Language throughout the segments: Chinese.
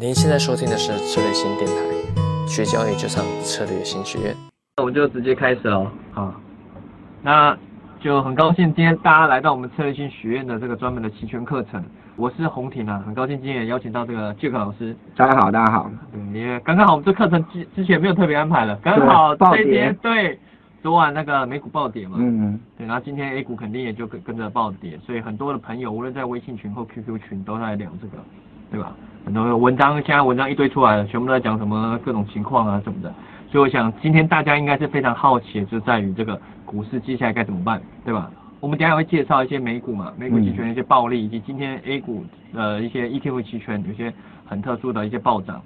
您现在收听的是策略新电台，学交易就上策略新学院。那我们就直接开始喽。好，那就很高兴今天大家来到我们策略新学院的这个专门的期权课程。我是洪婷啊，很高兴今天也邀请到这个 Jack 老师。大家好，大家好。对，也刚刚好，我们这课程之之前没有特别安排了，刚好对暴跌这一天对，昨晚那个美股暴跌嘛，嗯，对，然后今天 A 股肯定也就跟跟着暴跌，所以很多的朋友无论在微信群或 QQ 群都在聊这个，对吧？很多文章现在文章一堆出来了，全部都在讲什么各种情况啊什么的，所以我想今天大家应该是非常好奇的，就在于这个股市接下来该怎么办，对吧？我们等一下会介绍一些美股嘛，美股期权的一些暴利，以及今天 A 股呃一些 ETF 期权有些很特殊的一些暴涨，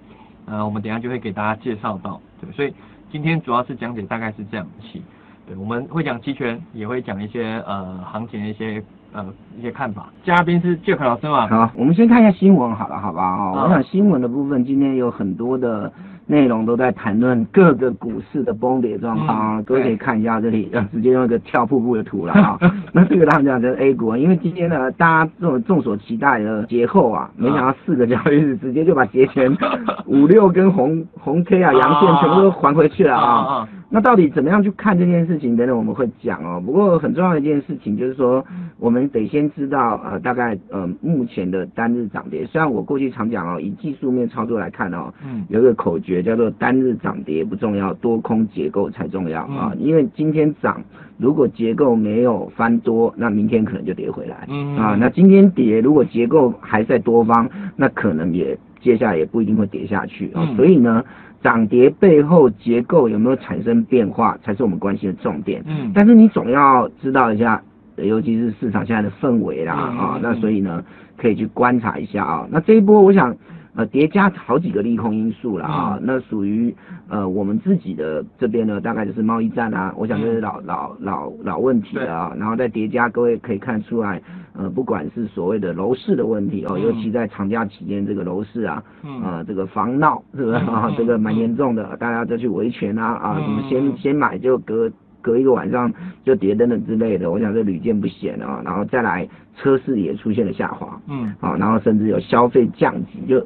呃，我们等一下就会给大家介绍到，对，所以今天主要是讲解大概是这样期。对，我们会讲期权，也会讲一些呃行情的一些呃一些看法。嘉宾是 Jack 老师嘛？好，我们先看一下新闻好了，好吧？哦，我想新闻的部分今天有很多的内容都在谈论各个股市的崩跌状况啊，嗯各位可以看一下这里，呃，直接用一个跳瀑布的图了啊。那这个他们讲就是 A 股啊，因为今天呢，大家这种众所期待的节后啊，没想到四个交易日直接就把节前五六根红红 K 啊、阳线全部都还回去了啊。啊那到底怎么样去看这件事情？等等我们会讲哦。不过很重要的一件事情就是说，我们得先知道呃大概呃目前的单日涨跌。虽然我过去常讲哦，以技术面操作来看哦，嗯有一个口诀叫做单日涨跌不重要，多空结构才重要啊。因为今天涨，如果结构没有翻多，那明天可能就跌回来。嗯啊，那今天跌，如果结构还在多方，那可能也接下来也不一定会跌下去啊。嗯所以呢，涨跌背后结构有没有产生变化，才是我们关心的重点。嗯但是你总要知道一下，呃尤其是市场现在的氛围啦嗯啊嗯，那所以呢，可以去观察一下啊。那这一波，我想。呃，叠加好几个利空因素了啊，嗯。那属于呃我们自己的这边呢，大概就是贸易战啊，我想这是老、老老老问题了啊，然后再叠加，各位可以看出来，呃，不管是所谓的楼市的问题哦，嗯。尤其在长假期间，这个楼市啊，嗯。呃，这个房闹是不是？嗯啊嗯？这个蛮严重的，大家都去维权啊啊，嗯什么先先买就隔隔一个晚上就跌等等之类的，我想这屡见不鲜啊。然后再来，车市也出现了下滑嗯，啊，然后甚至有消费降级，就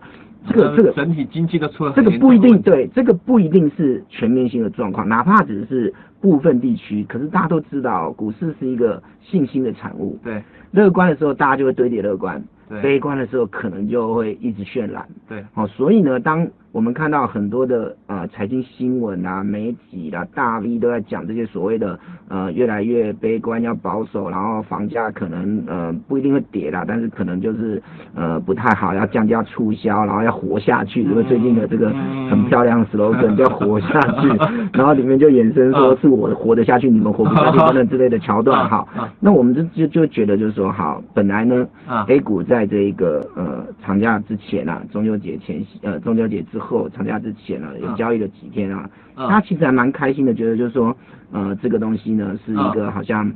这个这个整体经济都出了这个不一定对，这个不一定是全面性的状况，哪怕只是部分地区，可是大家都知道，股市是一个信心的产物。对乐观的时候，大家就会堆叠乐观；对悲观的时候，可能就会一直渲染。对，哦，所以呢，当我们看到很多的呃财经新闻啊、媒体啦、大 V 都在讲这些所谓的呃越来越悲观、要保守，然后房价可能呃不一定会跌啦，但是可能就是呃不太好，要降价促销，然后要活下去，因为最近的这个嗯很漂亮的 slogan 叫活下去，然后里面就衍生说嗯是我活得下去，你们活不下去等等之类的桥段哈。那我们就就就觉得就是说好，本来呢啊 A 股在这一个呃长假之前啊，中秋节前夕呃中秋节之后长假之前啊，有嗯交易了几天啊，嗯他其实还蛮开心的，觉得就是说呃这个东西呢是一个好像。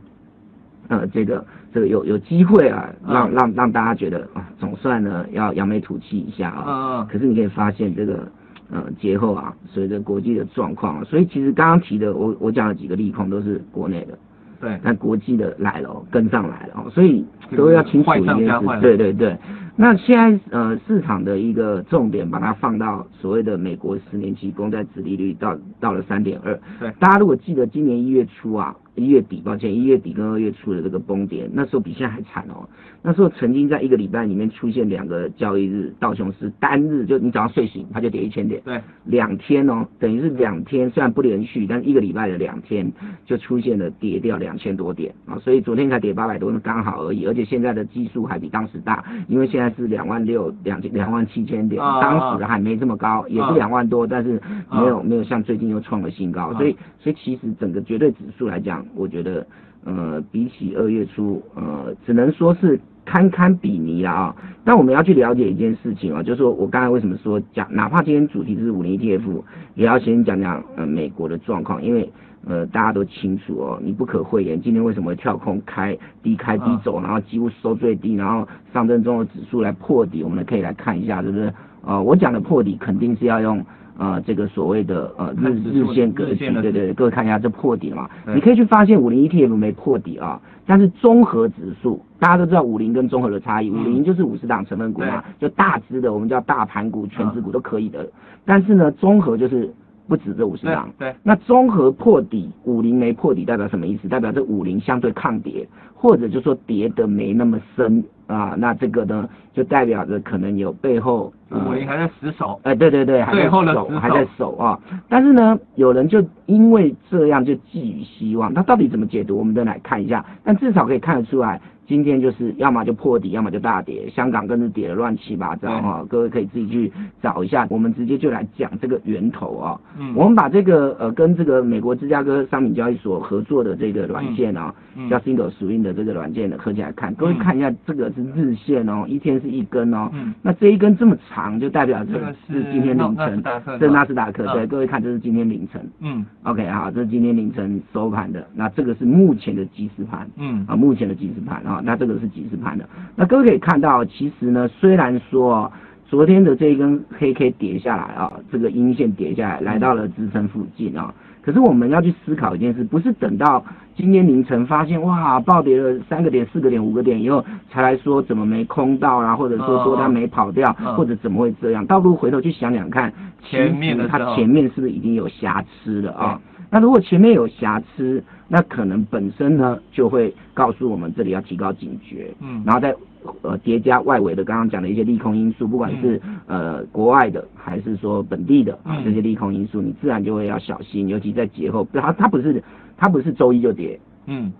呃，这个这个有有机会啊，嗯让让让大家觉得啊，总算呢要扬眉吐气一下啊。可是你可以发现这个呃节后啊，随着国际的状况啊，所以其实刚刚提的我我讲了几个利空都是国内的，对，那国际的来了哦，跟上来了哦，所以都要清楚一件事，对对对。那现在呃市场的一个重点，把它放到所谓的美国十年期公债殖利率到到了三点二。对大家如果记得今年一月初啊，一月底，抱歉，一月底跟二月初的这个崩跌，那时候比现在还惨哦。那时候曾经在一个礼拜里面出现两个交易日，道琼斯单日就你早上睡醒它就跌一千点，对，两天哦，等于是两天，虽然不连续，但一个礼拜的两天就出现了跌掉两千多点。啊，所以昨天才跌八百多，刚好而已，而且现在的基数还比当时大，因为现在是两万六、两两万七千点，啊当时还没这么高，也啊是两万多，但是没有没有像最近又创了新高，啊。所以所以其实整个绝对指数来讲，我觉得呃比起二月初呃只能说是堪堪比拟了啊。但我们要去了解一件事情啊，就是说我刚才为什么说讲，哪怕今天主题是五零 ETF，也要先讲讲呃美国的状况，因为呃大家都清楚哦，你不可讳言，今天为什么跳空开低开低走，然后几乎收最低，然后上证综合指数来破底，我们可以来看一下，是不是？呃，我讲的破底肯定是要用呃这个所谓的呃日日线格局，对对，各位看一下这破底了嘛？你可以去发现五零 ETF 没破底啊，但是综合指数大家都知道五零跟综合的差异，五零就是五十档成分股嘛，就大只的我们叫大盘股、全指股都可以的，但是呢综合就是不止这五十对档。对，那综合破底，五零没破底代表什么意思？代表这五零相对抗跌，或者就说跌的没那么深啊。那这个呢，就代表着可能有背后呃五零还在死守，哎，对对对，还在守守还在守啊。但是呢，有人就因为这样就寄予希望，那到底怎么解读？我们再来看一下。但至少可以看得出来，今天就是要么就破底，要么就大跌，香港更是跌得乱七八糟哈、各位可以自己去找一下。我们直接就来讲这个源头啊、嗯。我们把这个呃跟这个美国芝加哥商品交易所合作的这个软件啊、嗯叫 Single Swing 的这个软件呢，合起来看，各位看一下，这个是日线哦，一天是一根哦，嗯。那这一根这么长，就代表这这个是是今天凌晨。这是纳斯达克，嗯。对，各位看这是今天凌晨。嗯，OK 好，这是今天凌晨收盘的，那这个是目前的即时盘。嗯。啊，目前的即时盘啊，那这个是即时盘的。那各位可以看到，其实呢，虽然说、哦、昨天的这一根黑 K 跌下来啊，这个阴线跌下来，来到了支撑附近啊。可是我们要去思考一件事，不是等到今天凌晨发现哇暴跌了三个点、四个点、五个点以后，才来说怎么没空到啦、或者说多单没跑掉，嗯或者怎么会这样？倒不如回头去想想看，前面的它前面是不是已经有瑕疵了啊？那如果前面有瑕疵，那可能本身呢就会告诉我们这里要提高警觉，嗯。然后再呃叠加外围的刚刚讲的一些利空因素，不管是、呃国外的还是说本地的这些利空因素，你自然就会要小心，尤其在节后，它它不是它不是周一就跌，嗯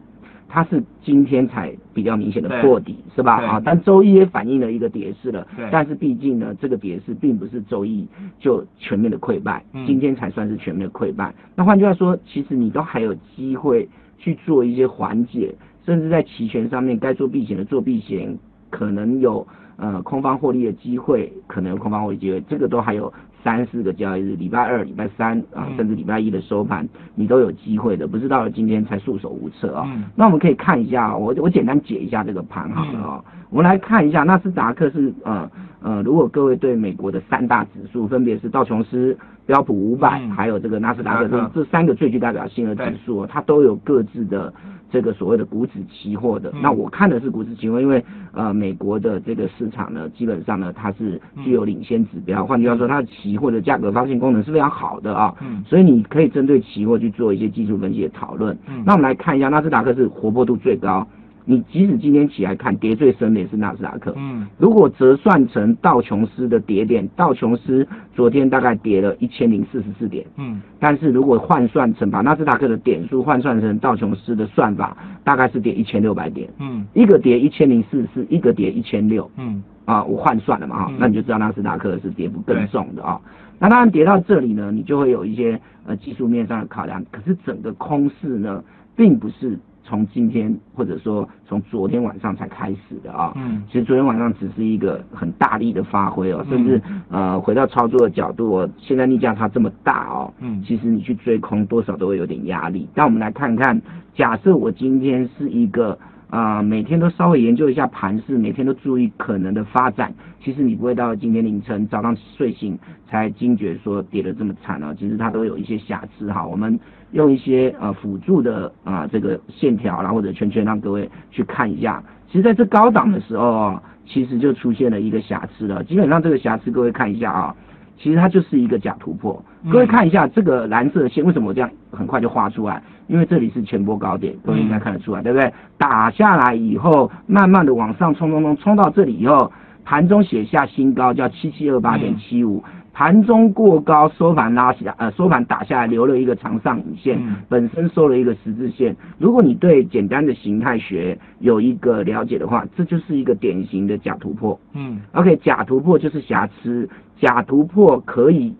它是今天才比较明显的破底，是吧？对啊，但周一也反映了一个跌势了对，但是毕竟呢，这个跌势并不是周一就全面的溃败，嗯今天才算是全面的溃败。那换句话说，其实你都还有机会去做一些缓解，甚至在期权上面该做避险的做避险，可能有呃空方获利的机会，可能有空方获利机会，这个都还有三四个交易日，礼拜二、礼拜三啊，嗯。甚至礼拜一的收盘，你都有机会的，不是到了今天才束手无策啊。嗯。那我们可以看一下、哦，我我简单解一下这个盘好了哦。我们来看一下纳斯达克是呃呃，如果各位对美国的三大指数，分别是道琼斯、标普五百、嗯。还有这个纳斯达克这这三个最具代表性的指数、哦，它都有各自的这个所谓的股指期货的。嗯那我看的是股指期货，因为呃美国的这个市场呢，基本上呢它是具有领先指标，换句话说，它的期货的价格发现功能是非常好的啊。嗯所以你可以针对期货去做一些技术分析的讨论。嗯那我们来看一下纳斯达克是活泼度最高，你即使今天起来看跌最深的也是纳斯达克。嗯如果折算成道琼斯的跌点，道琼斯昨天大概跌了一千零四十四点，嗯但是如果换算成把纳斯达克的点数换算成道琼斯的算法，大概是跌一千六百点，嗯一个跌一千零四十四，一个跌一千六。嗯啊，我换算了嘛哈嗯，那你就知道纳斯达克是跌幅更重的啊。那当然跌到这里呢，你就会有一些呃技术面上的考量。可是整个空市呢，并不是从今天或者说从昨天晚上才开始的啊。嗯其实昨天晚上只是一个很大力的发挥哦，甚至呃回到操作的角度哦，现在逆价差这么大哦，嗯其实你去追空多少都会有点压力。但我们来看看，假设我今天是一个啊、每天都稍微研究一下盘势，每天都注意可能的发展，其实你不会到今天凌晨早上睡醒才惊觉说跌得这么惨啊，其实它都有一些瑕疵哈。我们用一些呃辅助的啊、这个线条啦或者圈圈让各位去看一下。其实在这高档的时候哦，其实就出现了一个瑕疵了。基本上这个瑕疵各位看一下啊、其实它就是一个假突破。嗯各位看一下这个蓝色的线，为什么我这样很快就画出来？因为这里是前波高点，各位应该看得出来，对不对？打下来以后，慢慢的往上冲冲冲，冲到这里以后，盘中写下新高，叫七七二八点七五。盘中过高，收盘拉下，呃，收盘打下来，留了一个长上影线，嗯本身收了一个十字线。如果你对简单的形态学有一个了解的话，这就是一个典型的假突破。嗯 OK，假突破就是瑕疵，假突破可以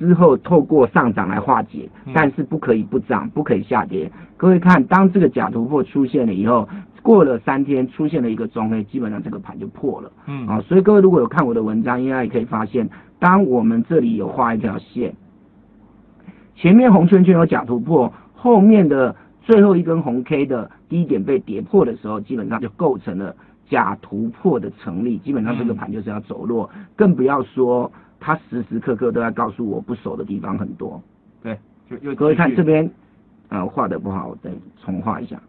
之后透过上涨来化解嗯，但是不可以不涨，不可以下跌。各位看，当这个假突破出现了以后，过了三天出现了一个中黑，基本上这个盘就破了嗯啊。所以各位如果有看我的文章，应该也可以发现，当我们这里有画一条线，前面红圈圈有假突破，后面的最后一根红 K 的低点被跌破的时候，基本上就构成了假突破的成立，基本上这个盘就是要走弱，更不要说它时时刻刻都在告诉我不熟的地方很多。对，就又各位看这边，呃，画的不好，我再重画一下。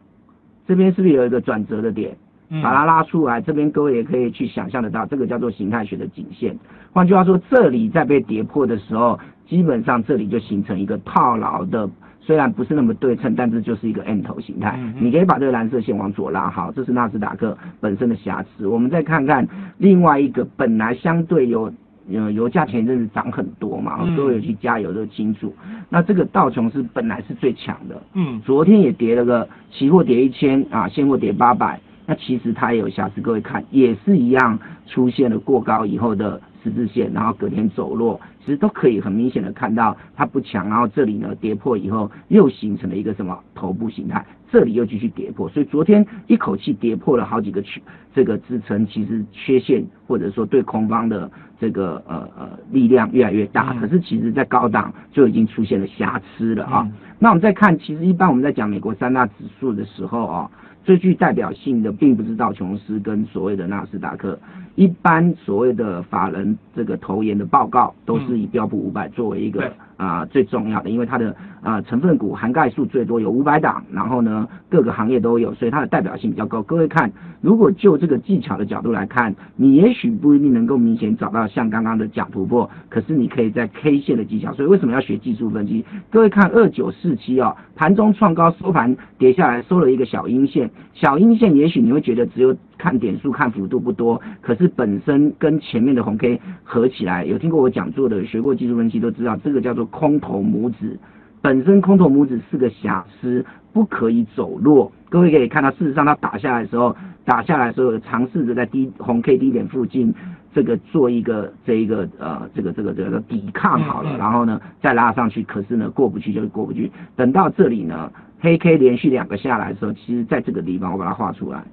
这边是不是有一个转折的点？嗯把它拉出来，这边各位也可以去想象得到，这个叫做形态学的颈线。换句话说，这里在被跌破的时候，基本上这里就形成一个套牢的，虽然不是那么对称，但是就是一个 N 头形态。你可以把这个蓝色线往左拉，好，这是纳斯达克本身的瑕疵。我们再看看另外一个本来相对有。呃，油价前一阵子涨很多嘛，嗯各位有去加油都清楚。那这个道琼斯本来是最强的，嗯昨天也跌了个期货跌一千啊，现货跌八百，那其实它也有瑕疵，各位看也是一样出现了过高以后的十字线，然后隔天走弱，其实都可以很明显的看到它不强，然后这里呢跌破以后又形成了一个什么头部形态，这里又继续跌破，所以昨天一口气跌破了好几个区这个支撑，其实缺陷或者说对空方的这个呃呃力量越来越大，嗯可是其实在高档就已经出现了瑕疵了啊。嗯那我们再看，其实一般我们在讲美国三大指数的时候啊，最具代表性的并不是道琼斯跟所谓的纳斯达克，一般所谓的法人这个投研的报告都是以标普五百作为一个对啊、最重要的，因为它的啊、成分股涵盖数最多，有五百档，然后呢各个行业都有，所以它的代表性比较高。各位看，如果就这个技巧的角度来看，你也许不一定能够明显找到像刚刚的假突破，可是你可以在 K 线的技巧。所以为什么要学技术分析？各位看二九四七哦，盘中创高收盘跌下来，收了一个小阴线，小阴线也许你会觉得只有看点数看幅度不多，可是本身跟前面的红 K 合起来，有听过我讲座的，学过技术分析都知道，这个叫做空头拇指。本身空头拇指是个瑕疵，不可以走弱。各位可以看到，事实上它打下来的时候，打下来的时候尝试着在低红 K 低点附近，这个做一个这一个呃这个这个这个抵抗好了，然后呢再拉上去，可是呢过不去就过不去。等到这里呢，黑 K 连续两个下来的时候，其实在这个地方我把它画出来。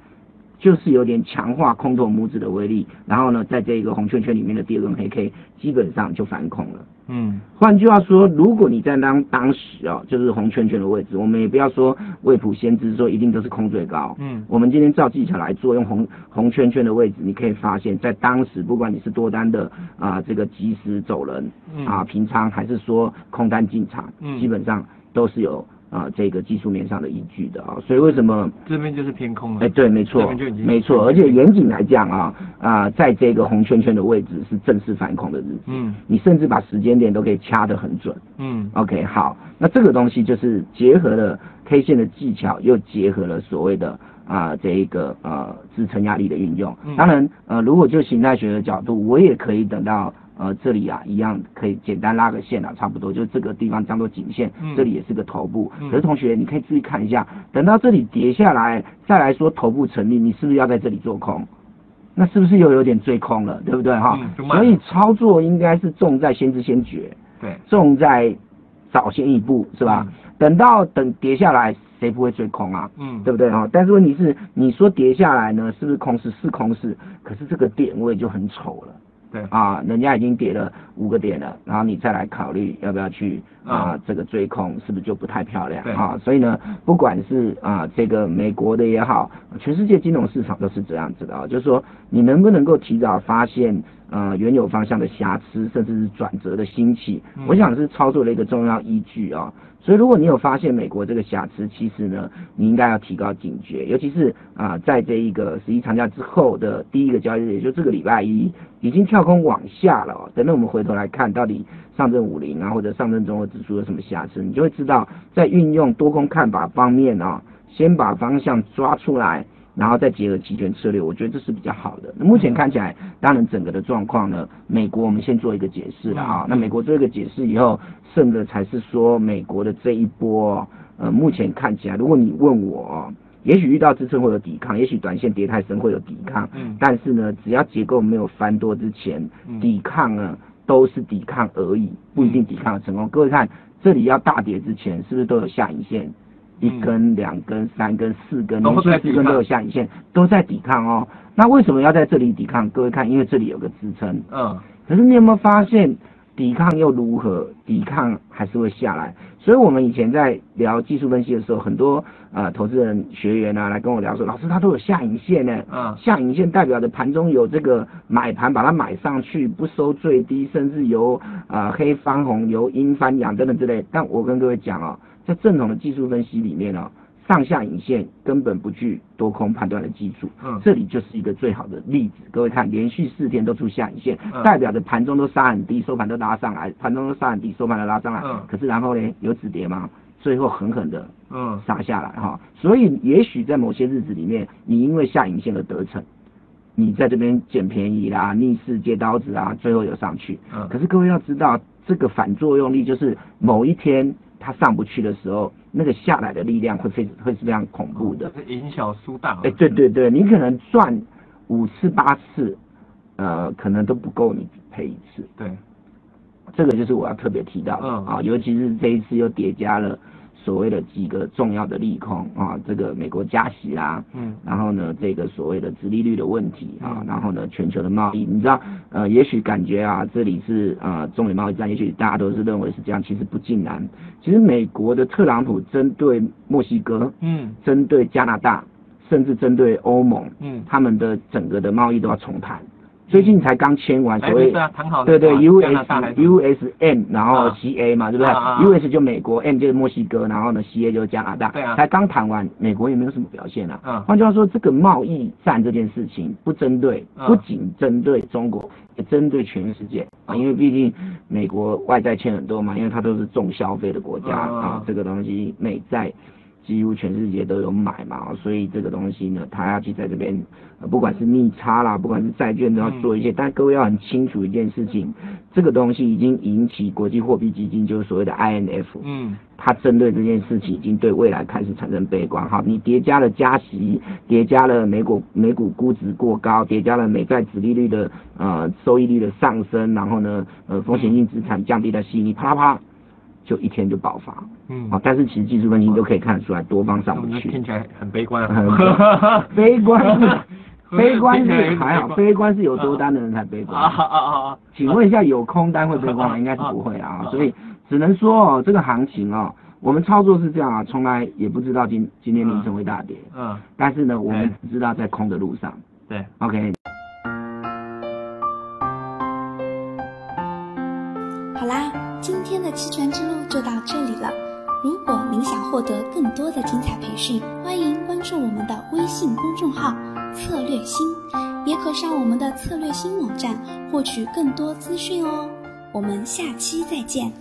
就是有点强化空头拇指的威力，然后呢，在这个红圈圈里面的第二根黑 K 基本上就反恐了。嗯换句话说，如果你在当当时哦，就是红圈圈的位置，我们也不要说未卜先知，说一定都是空最高。嗯我们今天照技巧来做，用红红圈圈的位置，你可以发现，在当时不管你是多单的啊、这个及时走人嗯啊、平仓，还是说空单进场，嗯基本上都是有啊、这个技术面上的依据的啊、所以为什么？这边就是偏空了。哎，对，没错没错，而且严谨来讲啊啊、在这个红圈圈的位置是正式反恐的日子，嗯你甚至把时间点都可以掐得很准。嗯 OK，好，那这个东西就是结合了 K 线的技巧，又结合了所谓的啊、这一个呃支撑压力的运用。嗯当然，呃，如果就形态学的角度，我也可以等到呃这里啊一样可以简单拉个线啊，差不多就是这个地方当做颈线，嗯这里也是个头部。嗯可是同学，你可以注意看一下，等到这里跌下来，再来说头部成立，你是不是要在这里做空？那是不是又有点追空了，对不对哈？所以操作应该是重在先知先觉。对重在早先一步，是吧？嗯等到等跌下来，谁不会追空啊？嗯对不对哈？但是问题是，你说跌下来呢，是不是空势？是空势，可是这个点位就很丑了对啊！人家已经跌了五个点了，然后你再来考虑要不要去啊、嗯这个追空，是不是就不太漂亮啊？所以呢，不管是啊这个美国的也好，全世界金融市场都是这样子的啊，就是说你能不能够提早发现呃原有方向的瑕疵，甚至是转折的兴起，嗯我想是操作的一个重要依据啊。所以如果你有发现美国这个瑕疵，其实呢，你应该要提高警觉，尤其是啊、在这一个十一长假之后的第一个交易日，也就这个礼拜一，已经跳空往下了、等等我们回头来看，到底上证五零啊或者上证综合指数有什么瑕疵，你就会知道，在运用多空看法方面啊、先把方向抓出来。然后再结合期权策略，我觉得这是比较好的。那目前看起来，当然整个的状况呢，美国我们先做一个解释了啊。那美国做一个解释以后，剩的才是说美国的这一波，呃，目前看起来，如果你问我，也许遇到支撑会有抵抗，也许短线跌太深会有抵抗，嗯但是呢，只要结构没有翻多之前，嗯抵抗呢都是抵抗而已，不一定抵抗的成功。各位看，这里要大跌之前，是不是都有下影线？一根、两根、三根、四根，连续四根都有下影线，都在抵抗哦。那为什么要在这里抵抗？各位看，因为这里有个支撑。嗯可是你有没有发现，抵抗又如何？抵抗还是会下来。所以我们以前在聊技术分析的时候，很多呃投资人学员啊来跟我聊说，老师他都有下影线呢，嗯下影线代表着盘中有这个买盘把它买上去，不收最低，甚至由呃黑翻红，由阴翻阳等等之类。但我跟各位讲哦，在正统的技术分析里面哦，上下影线根本不具多空判断的基础。嗯这里就是一个最好的例子。各位看，连续四天都出下影线，嗯代表着盘中都杀很低，收盘都拉上来，盘中都杀很低，收盘都拉上来。嗯可是然后呢，有止跌吗？最后狠狠的嗯杀下来哈。所以也许在某些日子里面，你因为下影线而得逞，你在这边捡便宜啦，逆势接刀子啊，最后有上去。嗯可是各位要知道，这个反作用力就是某一天它上不去的时候，那个下来的力量会非会是非常恐怖的。是赢小输大。哎、对对对，你可能赚五次八次，呃，可能都不够你赔一次。对，这个就是我要特别提到的、嗯啊，尤其是这一次又叠加了所谓的几个重要的利空啊，这个美国加息啦、嗯然后呢，这个所谓的殖利率的问题啊嗯，然后呢，全球的贸易，你知道，呃，也许感觉啊，这里是呃中美贸易战，也许大家都是认为是这样，其实不尽然。其实美国的特朗普针对墨西哥、嗯针对加拿大，甚至针对欧盟，嗯，他们的整个的贸易都要重谈。最近才刚签完所谓对对，US 是？USM，然后啊。CA 嘛，对不对？US 就美国，M 就是墨西哥，然后呢 CA 就是加拿大，对啊。才刚谈完，美国也没有什么表现啊。嗯。换句话说，这个贸易战这件事情不针对，嗯。不仅针对中国，也针对全世界。啊，因为毕竟美国外债欠很多嘛，因为它都是重消费的国家嗯。啊，这个东西美债。几乎全世界都有买嘛，所以这个东西呢，他要去在这边，呃不管是逆差啦，不管是债券都要做一些。但各位要很清楚一件事情，这个东西已经引起国际货币基金，就是所谓的 INF，嗯它针对这件事情已经对未来开始产生悲观。哈，你叠加了加息，叠加了美股美股估值过高，叠加了美债殖利率的呃收益率的上升，然后呢呃风险性资产降低的吸引力，啪啪啪啦，就一天就爆发。嗯好，但是其实技术分析都可以看得出来，多方上不去。那听起来很悲观很啊。悲观 悲观是还好，悲观是有多单的人才悲观。啊啊啊啊！请问一下，有空单会悲观吗？啊应该是不会啊啊，所以只能说哦，这个行情哦，我们操作是这样啊，从来也不知道今今天凌晨会大跌，嗯，但是呢，我们哎只知道在空的路上。对，OK，的期权之路就到这里了。如果您想获得更多的精彩培训，欢迎关注我们的微信公众号“策略新”，也可上我们的策略新网站获取更多资讯哦。我们下期再见。